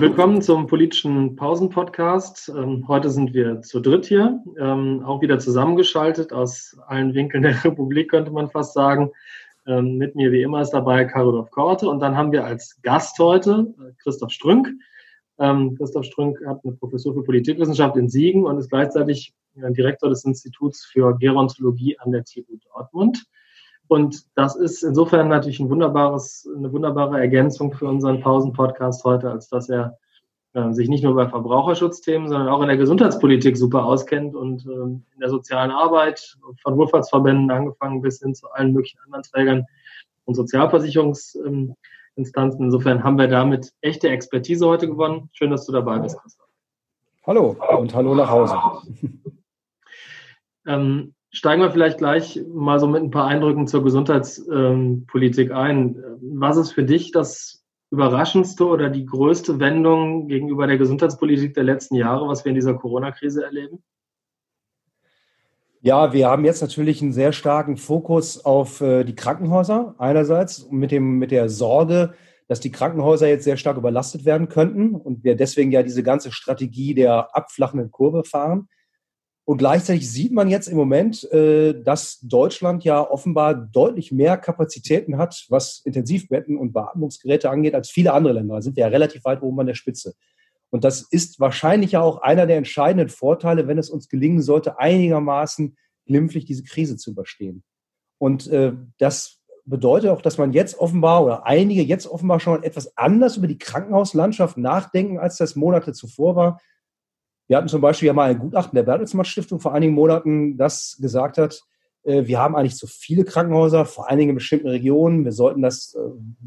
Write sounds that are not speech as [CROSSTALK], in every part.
Willkommen zum politischen Pausen-Podcast. Ähm, heute sind wir zu dritt hier, ähm, auch wieder zusammengeschaltet aus allen Winkeln der [LAUGHS] Republik, könnte man fast sagen. Ähm, mit mir wie immer ist dabei Karolov Korte und dann haben wir als Gast heute äh, Christoph Strünk. Christoph Strünk hat eine Professur für Politikwissenschaft in Siegen und ist gleichzeitig äh, Direktor des Instituts für Gerontologie an der TU Dortmund. Und das ist insofern natürlich ein wunderbares, eine wunderbare Ergänzung für unseren Pausen-Podcast heute, als dass er äh, sich nicht nur bei Verbraucherschutzthemen, sondern auch in der Gesundheitspolitik super auskennt und äh, in der sozialen Arbeit von Wohlfahrtsverbänden angefangen bis hin zu allen möglichen anderen Trägern und Sozialversicherungsinstanzen. Insofern haben wir damit echte Expertise heute gewonnen. Schön, dass du dabei bist, Christoph. Hallo und hallo nach Hause. ähm, Steigen wir vielleicht gleich mal so mit ein paar Eindrücken zur Gesundheitspolitik ein. Was ist für dich das überraschendste oder die größte Wendung gegenüber der Gesundheitspolitik der letzten Jahre, was wir in dieser Corona-Krise erleben? Ja, wir haben jetzt natürlich einen sehr starken Fokus auf äh, die Krankenhäuser einerseits mit, dem, mit der Sorge, dass die Krankenhäuser jetzt sehr stark überlastet werden könnten und wir deswegen ja diese ganze Strategie der abflachenden Kurve fahren. Und gleichzeitig sieht man jetzt im Moment, äh, dass Deutschland ja offenbar deutlich mehr Kapazitäten hat, was Intensivbetten und Beatmungsgeräte angeht, als viele andere Länder. Da sind wir ja relativ weit oben an der Spitze. Und das ist wahrscheinlich ja auch einer der entscheidenden Vorteile, wenn es uns gelingen sollte, einigermaßen glimpflich diese Krise zu überstehen. Und äh, das bedeutet auch, dass man jetzt offenbar oder einige jetzt offenbar schon etwas anders über die Krankenhauslandschaft nachdenken, als das Monate zuvor war. Wir hatten zum Beispiel ja mal ein Gutachten der Bertelsmann Stiftung vor einigen Monaten, das gesagt hat, äh, wir haben eigentlich zu viele Krankenhäuser, vor allen Dingen in bestimmten Regionen. Wir sollten das äh,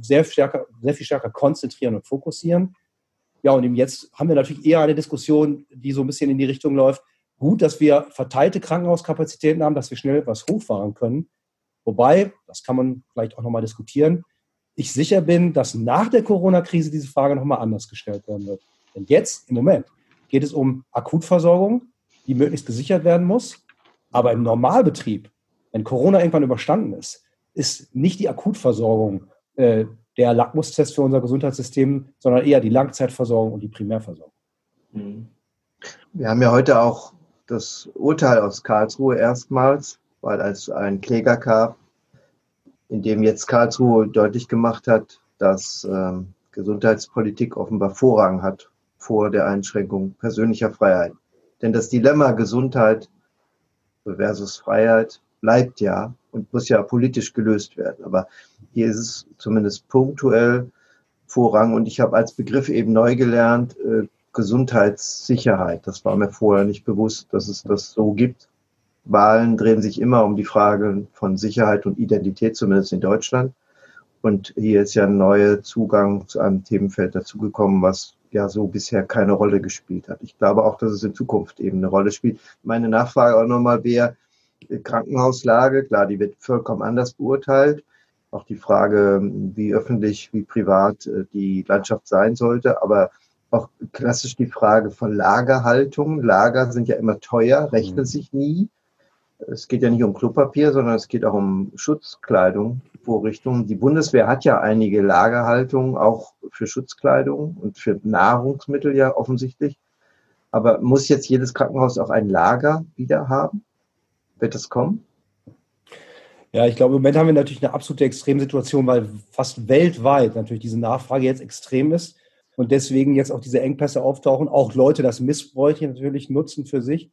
sehr, stärker, sehr viel stärker konzentrieren und fokussieren. Ja, und jetzt haben wir natürlich eher eine Diskussion, die so ein bisschen in die Richtung läuft. Gut, dass wir verteilte Krankenhauskapazitäten haben, dass wir schnell etwas hochfahren können. Wobei, das kann man vielleicht auch nochmal diskutieren, ich sicher bin, dass nach der Corona-Krise diese Frage nochmal anders gestellt werden wird. Denn jetzt, im Moment, geht es um Akutversorgung, die möglichst gesichert werden muss. Aber im Normalbetrieb, wenn Corona irgendwann überstanden ist, ist nicht die Akutversorgung äh, der Lackmustest für unser Gesundheitssystem, sondern eher die Langzeitversorgung und die Primärversorgung. Mhm. Wir haben ja heute auch das Urteil aus Karlsruhe erstmals, weil es ein Kläger gab, in dem jetzt Karlsruhe deutlich gemacht hat, dass äh, Gesundheitspolitik offenbar Vorrang hat vor der Einschränkung persönlicher Freiheit. Denn das Dilemma Gesundheit versus Freiheit bleibt ja und muss ja politisch gelöst werden. Aber hier ist es zumindest punktuell Vorrang. Und ich habe als Begriff eben neu gelernt, äh, Gesundheitssicherheit. Das war mir vorher nicht bewusst, dass es das so gibt. Wahlen drehen sich immer um die Frage von Sicherheit und Identität, zumindest in Deutschland. Und hier ist ja ein neuer Zugang zu einem Themenfeld dazugekommen, was ja so bisher keine Rolle gespielt hat. Ich glaube auch, dass es in Zukunft eben eine Rolle spielt. Meine Nachfrage auch nochmal wäre, äh, Krankenhauslage, klar, die wird vollkommen anders beurteilt. Auch die Frage, wie öffentlich, wie privat äh, die Landschaft sein sollte, aber auch klassisch die Frage von Lagerhaltung. Lager sind ja immer teuer, rechnen mhm. sich nie. Es geht ja nicht um Klopapier, sondern es geht auch um Schutzkleidung, Vorrichtungen. Die Bundeswehr hat ja einige Lagerhaltungen, auch für Schutzkleidung und für Nahrungsmittel ja offensichtlich. Aber muss jetzt jedes Krankenhaus auch ein Lager wieder haben? Wird das kommen? Ja, ich glaube, im Moment haben wir natürlich eine absolute Extremsituation, weil fast weltweit natürlich diese Nachfrage jetzt extrem ist und deswegen jetzt auch diese Engpässe auftauchen, auch Leute das missbräuchlich natürlich nutzen für sich.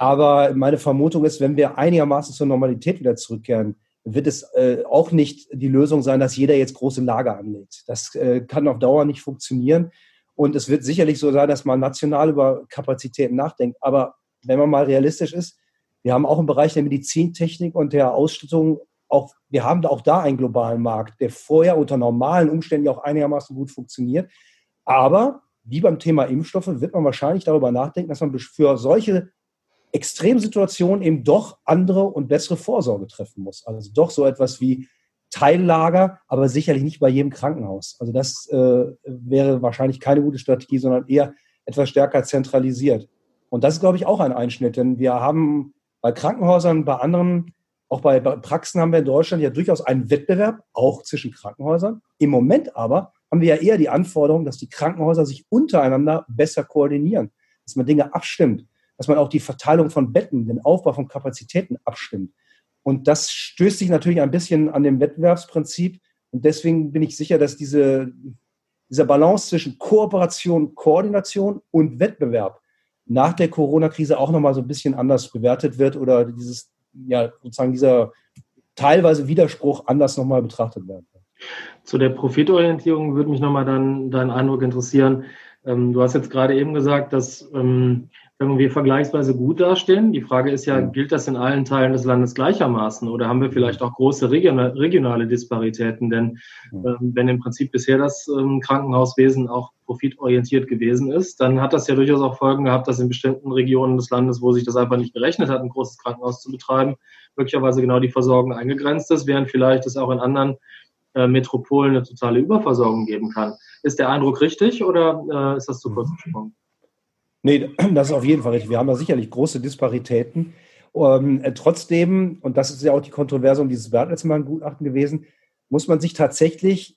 Aber meine Vermutung ist, wenn wir einigermaßen zur Normalität wieder zurückkehren, wird es äh, auch nicht die Lösung sein, dass jeder jetzt große Lager anlegt. Das äh, kann auf Dauer nicht funktionieren. Und es wird sicherlich so sein, dass man national über Kapazitäten nachdenkt. Aber wenn man mal realistisch ist, wir haben auch im Bereich der Medizintechnik und der Ausstattung auch, wir haben auch da einen globalen Markt, der vorher unter normalen Umständen auch einigermaßen gut funktioniert. Aber wie beim Thema Impfstoffe wird man wahrscheinlich darüber nachdenken, dass man für solche Extremsituationen eben doch andere und bessere Vorsorge treffen muss. Also doch so etwas wie Teillager, aber sicherlich nicht bei jedem Krankenhaus. Also das äh, wäre wahrscheinlich keine gute Strategie, sondern eher etwas stärker zentralisiert. Und das ist, glaube ich, auch ein Einschnitt, denn wir haben bei Krankenhäusern, bei anderen, auch bei Praxen haben wir in Deutschland ja durchaus einen Wettbewerb, auch zwischen Krankenhäusern. Im Moment aber haben wir ja eher die Anforderung, dass die Krankenhäuser sich untereinander besser koordinieren, dass man Dinge abstimmt, dass man auch die Verteilung von Betten, den Aufbau von Kapazitäten abstimmt. Und das stößt sich natürlich ein bisschen an dem Wettbewerbsprinzip. Und deswegen bin ich sicher, dass diese, dieser Balance zwischen Kooperation, Koordination und Wettbewerb nach der Corona-Krise auch nochmal so ein bisschen anders bewertet wird oder dieses, ja, sozusagen dieser teilweise Widerspruch anders nochmal betrachtet werden. Zu der Profitorientierung würde mich nochmal dann dein Eindruck interessieren. Ähm, du hast jetzt gerade eben gesagt, dass wenn wir vergleichsweise gut dastehen. Die Frage ist ja, gilt das in allen Teilen des Landes gleichermaßen oder haben wir vielleicht auch große regionale Disparitäten? Denn ähm, wenn im Prinzip bisher das ähm, Krankenhauswesen auch profitorientiert gewesen ist, dann hat das ja durchaus auch Folgen gehabt, dass in bestimmten Regionen des Landes, wo sich das einfach nicht gerechnet hat, ein großes Krankenhaus zu betreiben, möglicherweise genau die Versorgung eingegrenzt ist, während vielleicht es auch in anderen äh, Metropolen eine totale Überversorgung geben kann. Ist der Eindruck richtig oder äh, ist das zu kurz gesprungen? Nee, [CLEARS THROAT] das ist auf jeden Fall richtig. Wir haben da sicherlich große Disparitäten. Ähm, äh, trotzdem, und das ist ja auch die Kontroverse um dieses Bertelsmann-Gutachten gewesen, muss man sich tatsächlich,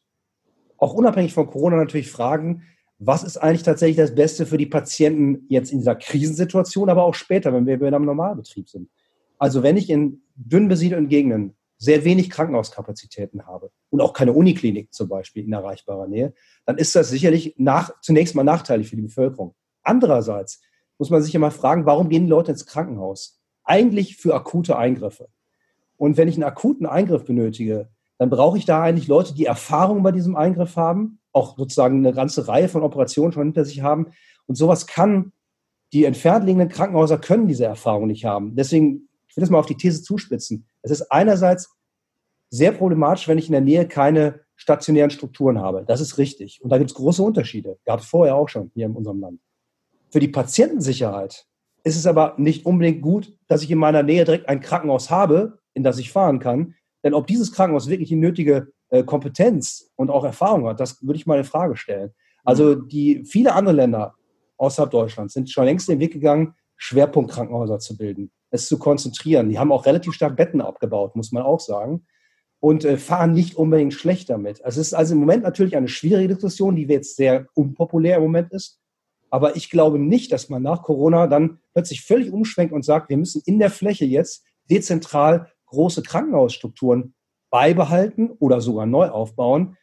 auch unabhängig von Corona natürlich fragen, was ist eigentlich tatsächlich das Beste für die Patienten jetzt in dieser Krisensituation, aber auch später, wenn wir wieder im Normalbetrieb sind. Also wenn ich in dünn besiedelten Gegenden sehr wenig Krankenhauskapazitäten habe und auch keine Uniklinik zum Beispiel in erreichbarer Nähe, dann ist das sicherlich nach, zunächst mal nachteilig für die Bevölkerung. Andererseits muss man sich immer fragen, warum gehen die Leute ins Krankenhaus? Eigentlich für akute Eingriffe. Und wenn ich einen akuten Eingriff benötige, dann brauche ich da eigentlich Leute, die Erfahrung bei diesem Eingriff haben, auch sozusagen eine ganze Reihe von Operationen schon hinter sich haben. Und sowas kann, die entfernt liegenden Krankenhäuser können diese Erfahrung nicht haben. Deswegen, ich will das mal auf die These zuspitzen. Es ist einerseits sehr problematisch, wenn ich in der Nähe keine stationären Strukturen habe. Das ist richtig. Und da gibt es große Unterschiede. Gab es vorher auch schon hier in unserem Land. Für die Patientensicherheit ist es aber nicht unbedingt gut, dass ich in meiner Nähe direkt ein Krankenhaus habe, in das ich fahren kann. Denn ob dieses Krankenhaus wirklich die nötige äh, Kompetenz und auch Erfahrung hat, das würde ich mal in Frage stellen. Also die viele andere Länder außerhalb Deutschlands sind schon längst den Weg gegangen, Schwerpunktkrankenhäuser zu bilden, es zu konzentrieren. Die haben auch relativ stark Betten abgebaut, muss man auch sagen, und äh, fahren nicht unbedingt schlecht damit. Also es ist also im Moment natürlich eine schwierige Diskussion, die jetzt sehr unpopulär im Moment ist. Aber ich glaube nicht, dass man nach Corona dann plötzlich völlig umschwenkt und sagt, wir müssen in der Fläche jetzt dezentral große Krankenhausstrukturen beibehalten oder sogar neu aufbauen.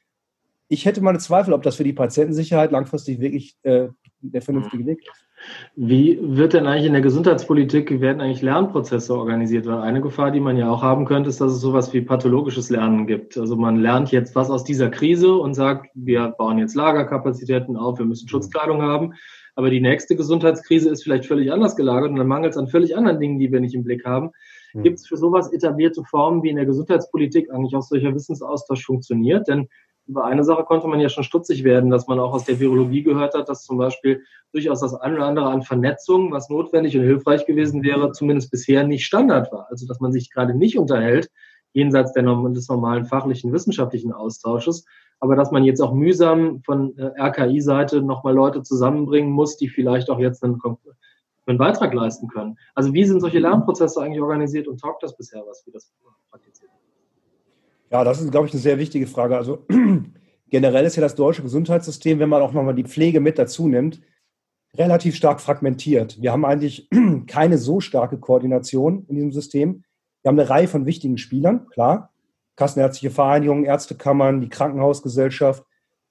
Ich hätte meine Zweifel, ob das für die Patientensicherheit langfristig wirklich äh, der vernünftige Weg ist. Wie wird denn eigentlich in der Gesundheitspolitik, werden eigentlich Lernprozesse organisiert? Weil eine Gefahr, die man ja auch haben könnte, ist, dass es sowas wie pathologisches Lernen gibt. Also man lernt jetzt was aus dieser Krise und sagt, wir bauen jetzt Lagerkapazitäten auf, wir müssen Schutzkleidung haben. Aber die nächste Gesundheitskrise ist vielleicht völlig anders gelagert und dann mangelt es an völlig anderen Dingen, die wir nicht im Blick haben. Mhm. Gibt es für sowas etablierte Formen, wie in der Gesundheitspolitik eigentlich auch solcher Wissensaustausch funktioniert? Denn über eine Sache konnte man ja schon stutzig werden, dass man auch aus der Virologie gehört hat, dass zum Beispiel durchaus das eine oder andere an Vernetzung, was notwendig und hilfreich gewesen wäre, zumindest bisher nicht Standard war. Also dass man sich gerade nicht unterhält, jenseits der, des normalen fachlichen, wissenschaftlichen Austausches, aber dass man jetzt auch mühsam von äh, RKI-Seite nochmal Leute zusammenbringen muss, die vielleicht auch jetzt einen, einen Beitrag leisten können. Also wie sind solche Lernprozesse eigentlich organisiert und taugt das bisher was, wie das praktiziert? Ja, das ist, glaube ich, eine sehr wichtige Frage. Also [CLEARS THROAT] generell ist ja das deutsche Gesundheitssystem, wenn man auch nochmal die Pflege mit dazu nimmt, relativ stark fragmentiert. Wir haben eigentlich [CLEARS THROAT] keine so starke Koordination in diesem System. Wir haben eine Reihe von wichtigen Spielern, klar. Kassenärztliche Vereinigungen, Ärztekammern, die Krankenhausgesellschaft,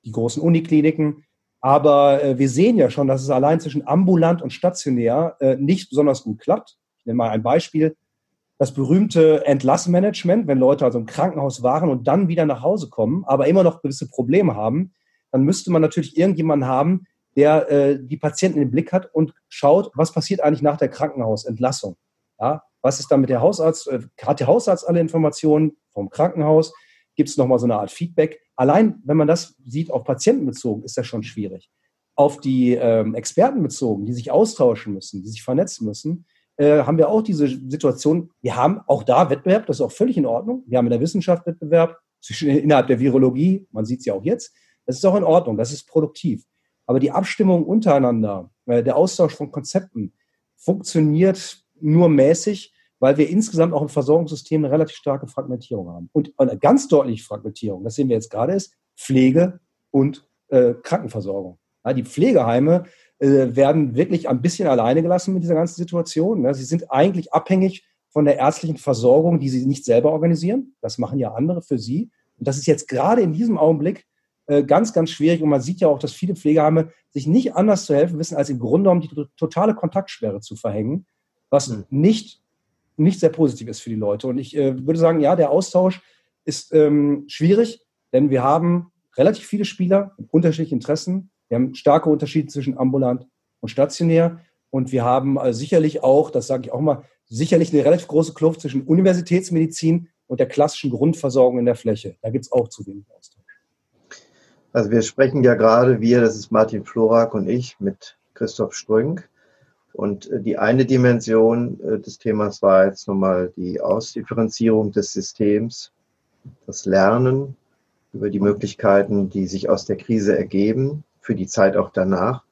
die großen Unikliniken. Aber äh, wir sehen ja schon, dass es allein zwischen ambulant und stationär äh, nicht besonders gut klappt. Ich nenne mal ein Beispiel. Das berühmte Entlassmanagement, wenn Leute also im Krankenhaus waren und dann wieder nach Hause kommen, aber immer noch gewisse Probleme haben, dann müsste man natürlich irgendjemanden haben, der äh, die Patienten im Blick hat und schaut, was passiert eigentlich nach der Krankenhausentlassung. Ja, was ist da mit der Hausarzt? Äh, hat der Hausarzt alle Informationen vom Krankenhaus? Gibt es nochmal so eine Art Feedback? Allein, wenn man das sieht, auf Patienten bezogen, ist das schon schwierig. Auf die ähm, Experten bezogen, die sich austauschen müssen, die sich vernetzen müssen, äh, haben wir auch diese Situation. Wir haben auch da Wettbewerb, das ist auch völlig in Ordnung. Wir haben in der Wissenschaft Wettbewerb zwischen, innerhalb der Virologie, man sieht es ja auch jetzt. Das ist auch in Ordnung, das ist produktiv. Aber die Abstimmung untereinander, äh, der Austausch von Konzepten funktioniert nur mäßig, weil wir insgesamt auch im Versorgungssystem eine relativ starke Fragmentierung haben. Und eine ganz deutliche Fragmentierung, das sehen wir jetzt gerade, ist Pflege und äh, Krankenversorgung. Ja, die Pflegeheime äh, werden wirklich ein bisschen alleine gelassen mit dieser ganzen Situation. Ja, sie sind eigentlich abhängig von der ärztlichen Versorgung, die sie nicht selber organisieren. Das machen ja andere für sie. Und das ist jetzt gerade in diesem Augenblick äh, ganz, ganz schwierig. Und man sieht ja auch, dass viele Pflegeheime sich nicht anders zu helfen wissen, als im Grunde genommen die totale Kontaktsperre zu verhängen, was nicht, nicht sehr positiv ist für die Leute. Und ich äh, würde sagen, ja, der Austausch ist ähm, schwierig, denn wir haben relativ viele Spieler mit unterschiedlichen Interessen. Wir haben starke Unterschiede zwischen ambulant und stationär. Und wir haben also sicherlich auch, das sage ich auch mal, sicherlich eine relativ große Kluft zwischen Universitätsmedizin und der klassischen Grundversorgung in der Fläche. Da gibt es auch zu wenig Austausch. Also wir sprechen ja gerade, wir, das ist Martin Florak und ich, mit Christoph Strünk. Und äh, die eine Dimension äh, des Themas war jetzt nochmal die Ausdifferenzierung des Systems, das Lernen über die Möglichkeiten, die sich aus der Krise ergeben, für die Zeit auch danach.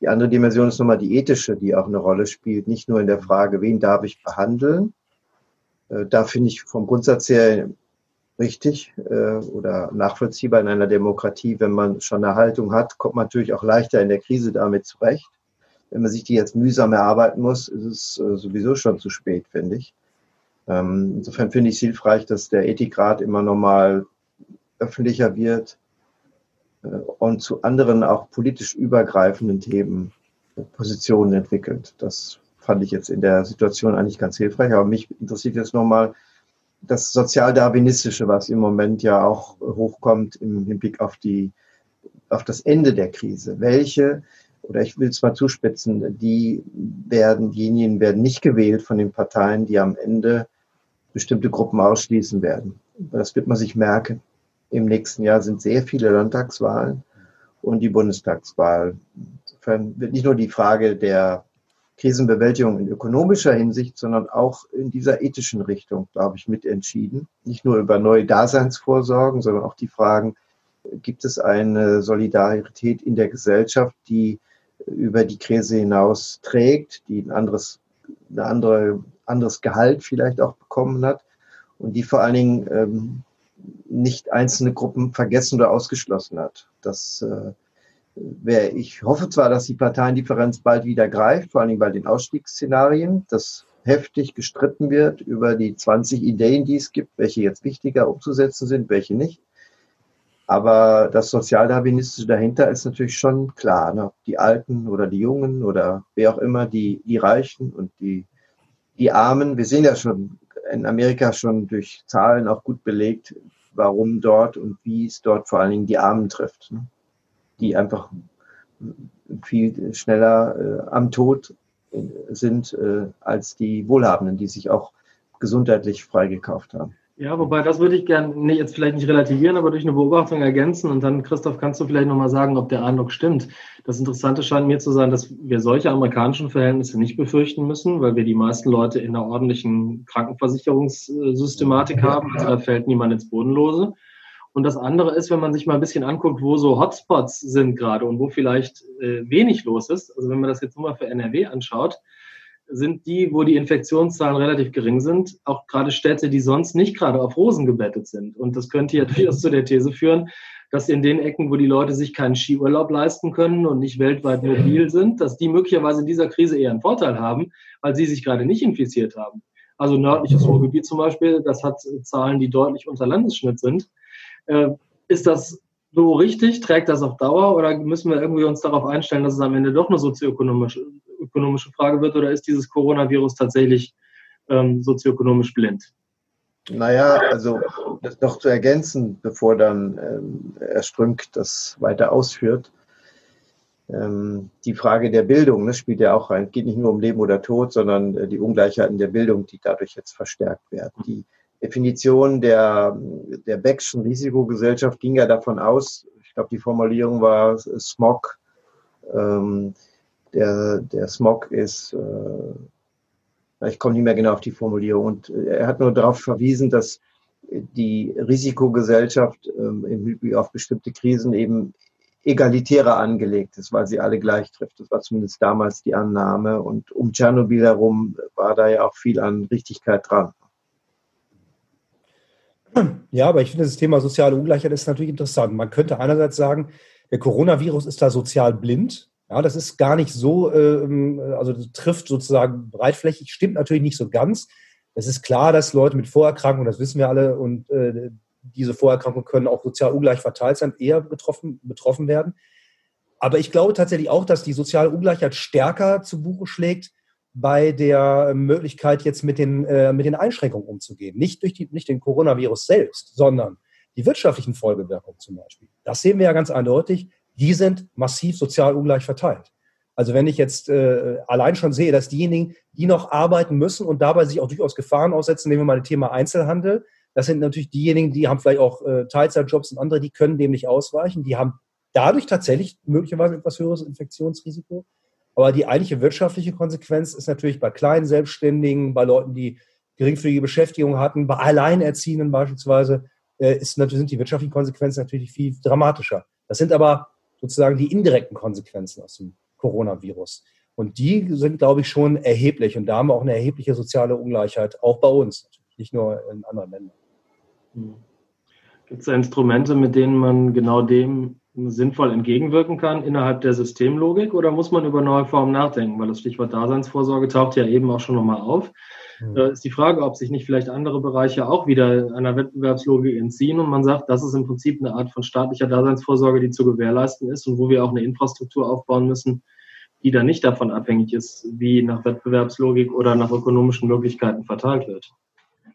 Die andere Dimension ist nochmal die ethische, die auch eine Rolle spielt, nicht nur in der Frage, wen darf ich behandeln. Äh, da finde ich vom Grundsatz her richtig oder nachvollziehbar in einer Demokratie, wenn man schon eine Haltung hat, kommt man natürlich auch leichter in der Krise damit zurecht. Wenn man sich die jetzt mühsam erarbeiten muss, ist es äh, sowieso schon zu spät, finde ich. Ähm, insofern finde ich es hilfreich, dass der Ethikrat immer nochmal öffentlicher wird, äh, und zu anderen auch politisch übergreifenden Themen Positionen entwickelt. Das fand ich jetzt in der Situation eigentlich ganz hilfreich. Aber mich interessiert jetzt nochmal das Sozialdarwinistische, was im Moment ja auch hochkommt im Hinblick auf die, auf das Ende der Krise. Welche, oder ich will es mal zuspitzen, die werden, diejenigen werden nicht gewählt von den Parteien, die am Ende bestimmte Gruppen ausschließen werden. Das wird man sich merken. Im nächsten Jahr sind sehr viele Landtagswahlen und die Bundestagswahl. Insofern wird nicht nur die Frage der Krisenbewältigung in ökonomischer Hinsicht, sondern auch in dieser ethischen Richtung, glaube ich, mitentschieden. Nicht nur über neue Daseinsvorsorgen, sondern auch die Fragen, gibt es eine Solidarität in der Gesellschaft, die über die Krise hinaus trägt, die ein anderes, ein andere, anderes Gehalt vielleicht auch bekommen hat und die vor allen Dingen ähm, nicht einzelne Gruppen vergessen oder ausgeschlossen hat. Das äh, wäre, ich hoffe zwar, dass die Parteiendifferenz bald wieder greift, vor allem bei den Ausstiegsszenarien, dass heftig gestritten wird über die 20 Ideen, die es gibt, welche jetzt wichtiger umzusetzen sind, welche nicht. Aber das Sozialdarwinistische dahinter ist natürlich schon klar. Ne? Die Alten oder die Jungen oder wer auch immer, die, die Reichen und die, die Armen. Wir sehen ja schon in Amerika schon durch Zahlen auch gut belegt, warum dort und wie es dort vor allen Dingen die Armen trifft, ne? die einfach viel schneller äh, am Tod sind äh, als die Wohlhabenden, die sich auch gesundheitlich freigekauft haben. Ja, wobei das würde ich gerne nee, jetzt vielleicht nicht relativieren, aber durch eine Beobachtung ergänzen. Und dann, Christoph, kannst du vielleicht nochmal sagen, ob der Eindruck stimmt. Das Interessante scheint mir zu sein, dass wir solche amerikanischen Verhältnisse nicht befürchten müssen, weil wir die meisten Leute in einer ordentlichen Krankenversicherungssystematik haben. Also da fällt niemand ins Bodenlose. Und das andere ist, wenn man sich mal ein bisschen anguckt, wo so Hotspots sind gerade und wo vielleicht äh, wenig los ist. Also wenn man das jetzt nur mal für NRW anschaut, sind die, wo die Infektionszahlen relativ gering sind, auch gerade Städte, die sonst nicht gerade auf Rosen gebettet sind. Und das könnte ja [LAUGHS] durchaus zu der These führen, dass in den Ecken, wo die Leute sich keinen Skiurlaub leisten können und nicht weltweit mobil sind, dass die möglicherweise in dieser Krise eher einen Vorteil haben, weil sie sich gerade nicht infiziert haben. Also nördliches Ruhrgebiet zum Beispiel, das hat Zahlen, die deutlich unter Landesschnitt sind. Äh, ist das so richtig? Trägt das auf Dauer oder müssen wir irgendwie uns darauf einstellen, dass es am Ende doch eine sozioökonomische ökonomische Frage wird oder ist dieses Coronavirus tatsächlich ähm, sozioökonomisch blind? Naja, also das noch zu ergänzen, bevor dann ähm, Herr Strünk das weiter ausführt. Ähm, die Frage der Bildung ne, spielt ja auch rein. Es geht nicht nur um Leben oder Tod, sondern äh, die Ungleichheiten der Bildung, die dadurch jetzt verstärkt werden. Die Definition der, der Beckschen Risikogesellschaft ging ja davon aus, ich glaube, die Formulierung war Smog, ähm, der, der Smog ist, äh, ich komme nicht mehr genau auf die Formulierung, und äh, er hat nur darauf verwiesen, dass die Risikogesellschaft ähm, im Hinblick auf bestimmte Krisen eben egalitärer angelegt ist, weil sie alle gleich trifft. Das war zumindest damals die Annahme. Und um Tschernobyl herum war da ja auch viel an Richtigkeit dran. Ja, aber ich finde, das Thema soziale Ungleichheit ist natürlich interessant. Man könnte einerseits sagen, Der Coronavirus ist da sozial blind. Ja, das ist gar nicht so, ähm, also trifft sozusagen breitflächig, stimmt natürlich nicht so ganz. Es ist klar, dass Leute mit Vorerkrankungen, das wissen wir alle, und äh, diese Vorerkrankungen können auch sozial ungleich verteilt sein, eher betroffen, betroffen werden. Aber ich glaube tatsächlich auch, dass die soziale Ungleichheit stärker zu Buche schlägt bei der Möglichkeit, jetzt mit den, äh, mit den Einschränkungen umzugehen. Nicht durch die, nicht den Coronavirus selbst, sondern die wirtschaftlichen Folgewirkungen zum Beispiel. Das sehen wir ja ganz eindeutig. Die sind massiv sozial ungleich verteilt. Also wenn ich jetzt äh, allein schon sehe, dass diejenigen, die noch arbeiten müssen und dabei sich auch durchaus Gefahren aussetzen, nehmen wir mal das Thema Einzelhandel, das sind natürlich diejenigen, die haben vielleicht auch äh, Teilzeitjobs und andere, die können dem nicht ausweichen. Die haben dadurch tatsächlich möglicherweise etwas höheres Infektionsrisiko. Aber die eigentliche wirtschaftliche Konsequenz ist natürlich bei kleinen Selbstständigen, bei Leuten, die geringfügige Beschäftigung hatten, bei Alleinerziehenden beispielsweise, äh, ist sind die wirtschaftlichen Konsequenzen natürlich viel dramatischer. Das sind aber sozusagen die indirekten Konsequenzen aus dem Coronavirus. Und die sind, glaube ich, schon erheblich. Und da haben wir auch eine erhebliche soziale Ungleichheit, auch bei uns, nicht nur in anderen Ländern. Hm. Gibt es Instrumente, mit denen man genau dem sinnvoll entgegenwirken kann innerhalb der Systemlogik oder muss man über neue Formen nachdenken? Weil das Stichwort Daseinsvorsorge taucht ja eben auch schon nochmal auf. Mhm. Äh, ist die Frage, ob sich nicht vielleicht andere Bereiche auch wieder einer Wettbewerbslogik entziehen und man sagt, das ist im Prinzip eine Art von staatlicher Daseinsvorsorge, die zu gewährleisten ist und wo wir auch eine Infrastruktur aufbauen müssen, die dann nicht davon abhängig ist, wie nach Wettbewerbslogik oder nach ökonomischen Möglichkeiten verteilt wird.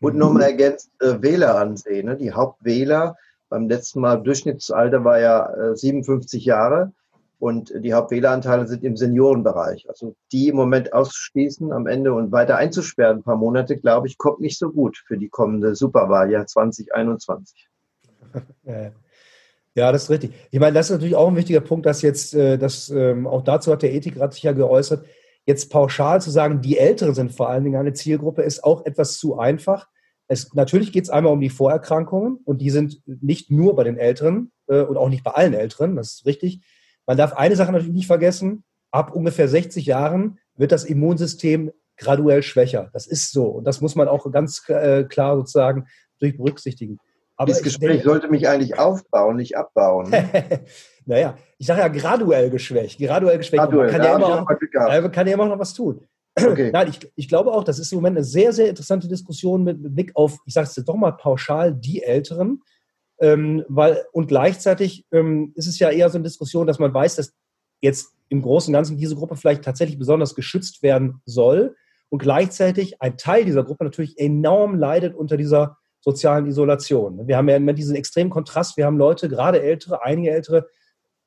Und nochmal ergänzt äh, Wähler ansehen. Ne? Die Hauptwähler beim letzten Mal Durchschnittsalter war ja äh, 57 Jahre und die Hauptwähleranteile sind im Seniorenbereich. Also die im Moment auszuschließen am Ende und weiter einzusperren, ein paar Monate, glaube ich, kommt nicht so gut für die kommende Superwahljahr [LAUGHS] 2021. Ja, das ist richtig. Ich meine, das ist natürlich auch ein wichtiger Punkt, dass jetzt, äh, dass, ähm, auch dazu hat der Ethikrat sich ja geäußert, jetzt pauschal zu sagen, die Älteren sind vor allen Dingen eine Zielgruppe, ist auch etwas zu einfach. Es, natürlich geht es einmal um die Vorerkrankungen und die sind nicht nur bei den Älteren äh, und auch nicht bei allen Älteren, das ist richtig. Man darf eine Sache natürlich nicht vergessen, ab ungefähr 60 Jahren wird das Immunsystem graduell schwächer. Das ist so und das muss man auch ganz äh, klar sozusagen durch berücksichtigen. Aber Dieses Gespräch denke, sollte mich eigentlich aufbauen, nicht abbauen. [LAUGHS] naja, ich sage ja graduell geschwächt. Graduell geschwächt. Graduell, man kann, ja immer auch, kann ja immer noch was tun. [CLEARS THROAT] Okay. Nein, ich, ich glaube auch, das ist im Moment eine sehr, sehr interessante Diskussion mit, mit Blick auf, ich sage es jetzt doch mal pauschal, die Älteren. Ähm, weil, und gleichzeitig ähm, ist es ja eher so eine Diskussion, dass man weiß, dass jetzt im Großen und Ganzen diese Gruppe vielleicht tatsächlich besonders geschützt werden soll und gleichzeitig ein Teil dieser Gruppe natürlich enorm leidet unter dieser sozialen Isolation. Wir haben ja immer diesen extremen Kontrast. Wir haben Leute, gerade ältere, einige ältere,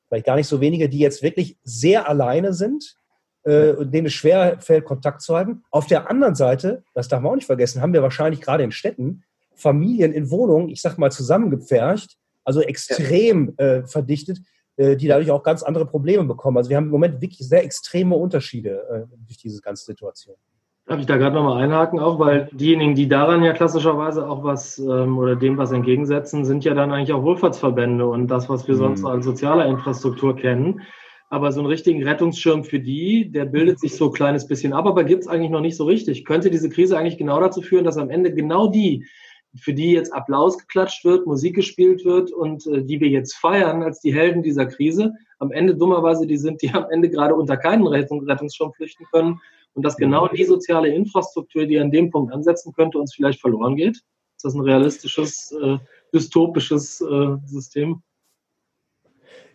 vielleicht gar nicht so wenige, die jetzt wirklich sehr alleine sind, äh, denen es schwer fällt, Kontakt zu halten. Auf der anderen Seite, das darf man auch nicht vergessen, haben wir wahrscheinlich gerade in Städten Familien in Wohnungen, ich sag mal, zusammengepfercht, also extrem äh, verdichtet, äh, die dadurch auch ganz andere Probleme bekommen. Also wir haben im Moment wirklich sehr extreme Unterschiede äh, durch diese ganze Situation. Darf ich da gerade nochmal einhaken, auch weil diejenigen, die daran ja klassischerweise auch was ähm, oder dem was entgegensetzen, sind ja dann eigentlich auch Wohlfahrtsverbände und das, was wir mhm. sonst als soziale Infrastruktur kennen. Aber so einen richtigen Rettungsschirm für die, der bildet sich so ein kleines bisschen ab, aber gibt es eigentlich noch nicht so richtig. Könnte diese Krise eigentlich genau dazu führen, dass am Ende genau die, für die jetzt Applaus geklatscht wird, Musik gespielt wird und äh, die wir jetzt feiern als die Helden dieser Krise, am Ende dummerweise die sind, die am Ende gerade unter keinen Rettung, Rettungsschirm flüchten können und dass genau die soziale Infrastruktur, die an dem Punkt ansetzen könnte, uns vielleicht verloren geht. Ist das ein realistisches, äh, dystopisches äh, System?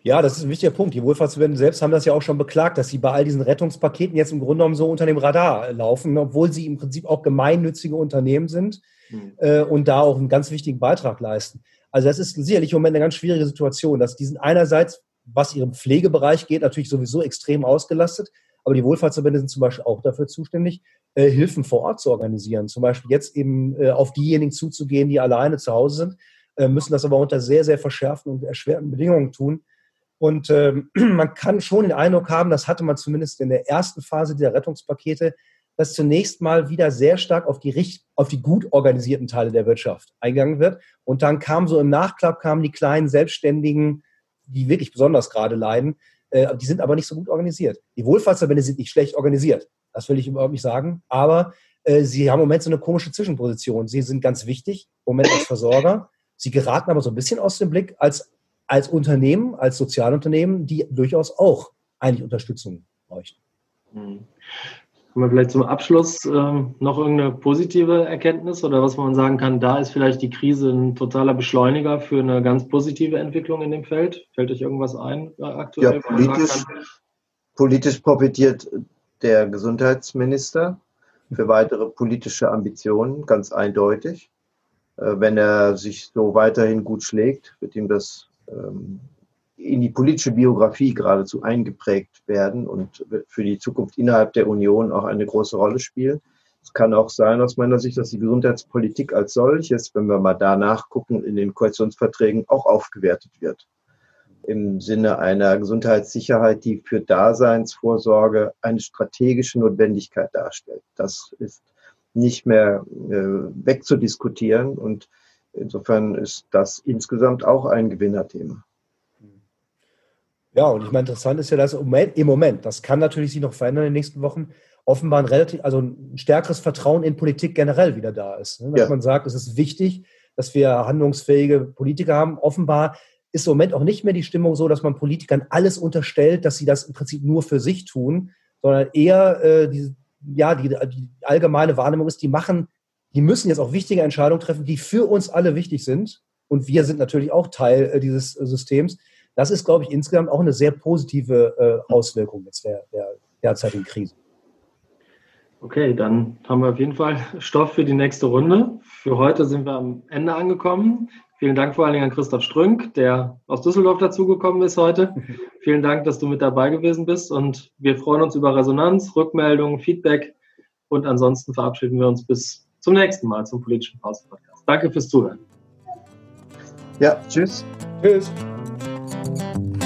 Ja, das ist ein wichtiger Punkt. Die Wohlfahrtsverbände selbst haben das ja auch schon beklagt, dass sie bei all diesen Rettungspaketen jetzt im Grunde genommen so unter dem Radar laufen, obwohl sie im Prinzip auch gemeinnützige Unternehmen sind mhm. äh, und da auch einen ganz wichtigen Beitrag leisten. Also das ist sicherlich im Moment eine ganz schwierige Situation, dass die sind einerseits, was ihren Pflegebereich geht, natürlich sowieso extrem ausgelastet, aber die Wohlfahrtsverbände sind zum Beispiel auch dafür zuständig, äh, Hilfen vor Ort zu organisieren. Zum Beispiel jetzt eben äh, auf diejenigen zuzugehen, die alleine zu Hause sind, äh, müssen das aber unter sehr, sehr verschärften und erschwerten Bedingungen tun und ähm, [CLEARS THROAT] man kann schon den Eindruck haben, das hatte man zumindest in der ersten Phase der Rettungspakete, dass zunächst mal wieder sehr stark auf die, auf die gut organisierten Teile der Wirtschaft eingegangen wird. Und dann kam so im Nachklapp kamen die kleinen Selbstständigen, die wirklich besonders gerade leiden. Äh, die sind aber nicht so gut organisiert. Die Wohlfahrtsverbände sind nicht schlecht organisiert. Das will ich überhaupt nicht sagen. Aber äh, sie haben im Moment so eine komische Zwischenposition. Sie sind ganz wichtig, im Moment als Versorger. Sie geraten aber so ein bisschen aus dem Blick als als Unternehmen, als Sozialunternehmen, die durchaus auch eigentlich Unterstützung bräuchten. Mhm. Haben wir vielleicht zum Abschluss ähm, noch irgendeine positive Erkenntnis oder was man sagen kann, da ist vielleicht die Krise ein totaler Beschleuniger für eine ganz positive Entwicklung in dem Feld? Fällt euch irgendwas ein äh, aktuell? Ja, politisch, politisch profitiert der Gesundheitsminister für weitere politische Ambitionen, ganz eindeutig. Äh, wenn er sich so weiterhin gut schlägt, wird ihm das ähm, in die politische Biografie geradezu eingeprägt werden und für die Zukunft innerhalb der Union auch eine große Rolle spielen. Es kann auch sein, aus meiner Sicht, dass die Gesundheitspolitik als solches, wenn wir mal da nachgucken, in den Koalitionsverträgen auch aufgewertet wird. Im Sinne einer Gesundheitssicherheit, die für Daseinsvorsorge eine strategische Notwendigkeit darstellt. Das ist nicht mehr äh, wegzudiskutieren und insofern ist das insgesamt auch ein Gewinnerthema. Ja, und ich meine, interessant ist ja, dass im Moment, das kann natürlich sich noch verändern in den nächsten Wochen, offenbar ein relativ, also ein stärkeres Vertrauen in Politik generell wieder da ist. Ne? Dass ja. man sagt, es ist wichtig, dass wir handlungsfähige Politiker haben. Offenbar ist im Moment auch nicht mehr die Stimmung so, dass man Politikern alles unterstellt, dass sie das im Prinzip nur für sich tun, sondern eher äh, die, ja, die, die allgemeine Wahrnehmung ist, die machen, die müssen jetzt auch wichtige Entscheidungen treffen, die für uns alle wichtig sind. Und wir sind natürlich auch Teil äh, dieses Systems. Das ist, glaube ich, insgesamt auch eine sehr positive äh, Auswirkung jetzt der, der derzeitigen Krise. Okay, dann haben wir auf jeden Fall Stoff für die nächste Runde. Für heute sind wir am Ende angekommen. Vielen Dank vor allen Dingen an Christoph Strünk, der aus Düsseldorf dazugekommen ist heute. [LAUGHS] Vielen Dank, dass du mit dabei gewesen bist und wir freuen uns über Resonanz, Rückmeldungen, Feedback und ansonsten verabschieden wir uns bis zum nächsten Mal zum politischen Pause Podcast. Danke fürs Zuhören. Ja, tschüss. Tschüss. Thank you.